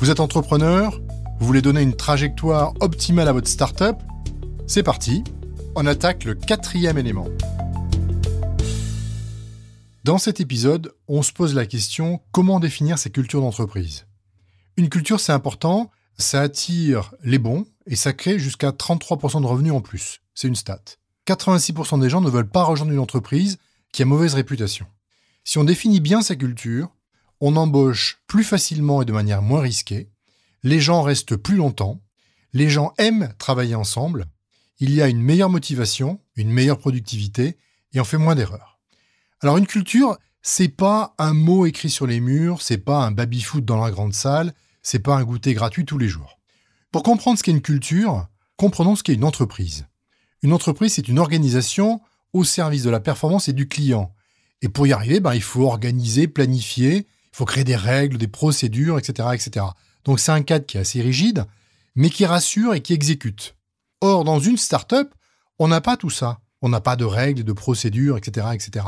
Vous êtes entrepreneur Vous voulez donner une trajectoire optimale à votre startup C'est parti, on attaque le quatrième élément. Dans cet épisode, on se pose la question comment définir ces cultures d'entreprise? Une culture, c'est important, ça attire les bons et ça crée jusqu'à 33% de revenus en plus. C'est une stat. 86% des gens ne veulent pas rejoindre une entreprise qui a mauvaise réputation. Si on définit bien sa culture, on embauche plus facilement et de manière moins risquée, les gens restent plus longtemps, les gens aiment travailler ensemble, il y a une meilleure motivation, une meilleure productivité, et on fait moins d'erreurs. Alors une culture, c'est pas un mot écrit sur les murs, c'est pas un baby-foot dans la grande salle, c'est pas un goûter gratuit tous les jours. Pour comprendre ce qu'est une culture, comprenons ce qu'est une entreprise. Une entreprise, c'est une organisation au service de la performance et du client. Et pour y arriver, ben, il faut organiser, planifier, il faut créer des règles, des procédures, etc. etc. Donc c'est un cadre qui est assez rigide, mais qui rassure et qui exécute. Or, dans une start-up, on n'a pas tout ça. On n'a pas de règles, de procédures, etc., etc.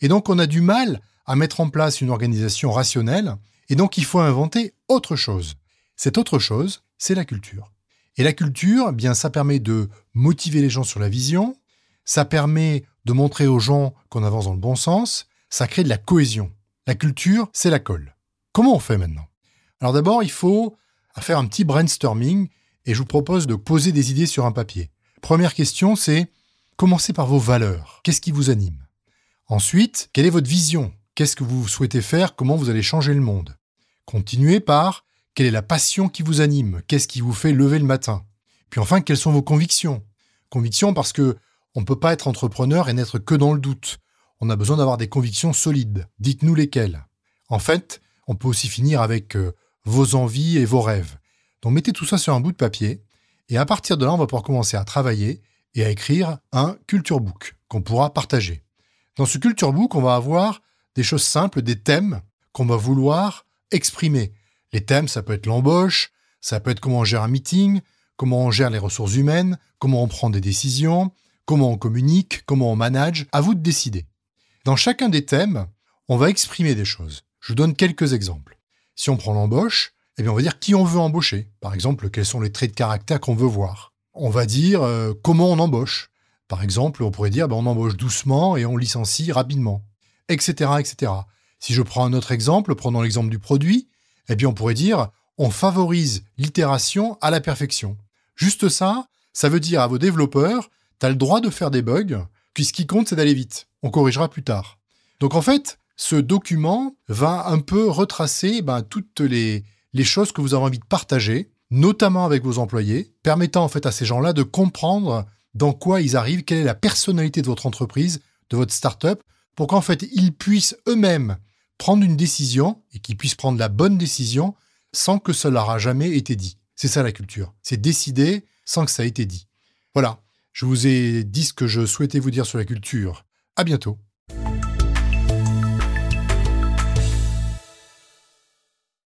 Et donc, on a du mal à mettre en place une organisation rationnelle, et donc il faut inventer autre chose. Cette autre chose, c'est la culture. Et la culture, eh bien, ça permet de motiver les gens sur la vision, ça permet de montrer aux gens qu'on avance dans le bon sens, ça crée de la cohésion. La culture, c'est la colle. Comment on fait maintenant? Alors d'abord, il faut faire un petit brainstorming et je vous propose de poser des idées sur un papier. Première question, c'est commencez par vos valeurs. Qu'est-ce qui vous anime? Ensuite, quelle est votre vision? Qu'est-ce que vous souhaitez faire? Comment vous allez changer le monde? Continuez par quelle est la passion qui vous anime? Qu'est-ce qui vous fait lever le matin? Puis enfin, quelles sont vos convictions? Convictions parce que on ne peut pas être entrepreneur et n'être que dans le doute on a besoin d'avoir des convictions solides. Dites-nous lesquelles. En fait, on peut aussi finir avec euh, vos envies et vos rêves. Donc mettez tout ça sur un bout de papier, et à partir de là, on va pouvoir commencer à travailler et à écrire un culture book qu'on pourra partager. Dans ce culture book, on va avoir des choses simples, des thèmes qu'on va vouloir exprimer. Les thèmes, ça peut être l'embauche, ça peut être comment on gère un meeting, comment on gère les ressources humaines, comment on prend des décisions, comment on communique, comment on manage. À vous de décider. Dans chacun des thèmes, on va exprimer des choses. Je donne quelques exemples. Si on prend l'embauche, eh on va dire qui on veut embaucher. Par exemple, quels sont les traits de caractère qu'on veut voir. On va dire euh, comment on embauche. Par exemple, on pourrait dire ben, on embauche doucement et on licencie rapidement, etc., etc. Si je prends un autre exemple, prenons l'exemple du produit, eh bien on pourrait dire on favorise l'itération à la perfection. Juste ça, ça veut dire à vos développeurs, tu as le droit de faire des bugs, puis ce qui compte, c'est d'aller vite. On corrigera plus tard. Donc en fait, ce document va un peu retracer ben, toutes les, choses que vous avez envie de partager, notamment avec vos employés, permettant en fait à ces gens-là de comprendre dans quoi ils arrivent, quelle est la personnalité de votre entreprise, de votre start-up, pour qu'en fait ils puissent eux-mêmes prendre une décision et qu'ils puissent prendre la bonne décision sans que cela leur a jamais été dit. C'est ça la culture. C'est décider sans que ça ait été dit. Voilà. Je vous ai dit ce que je souhaitais vous dire sur la culture. À bientôt.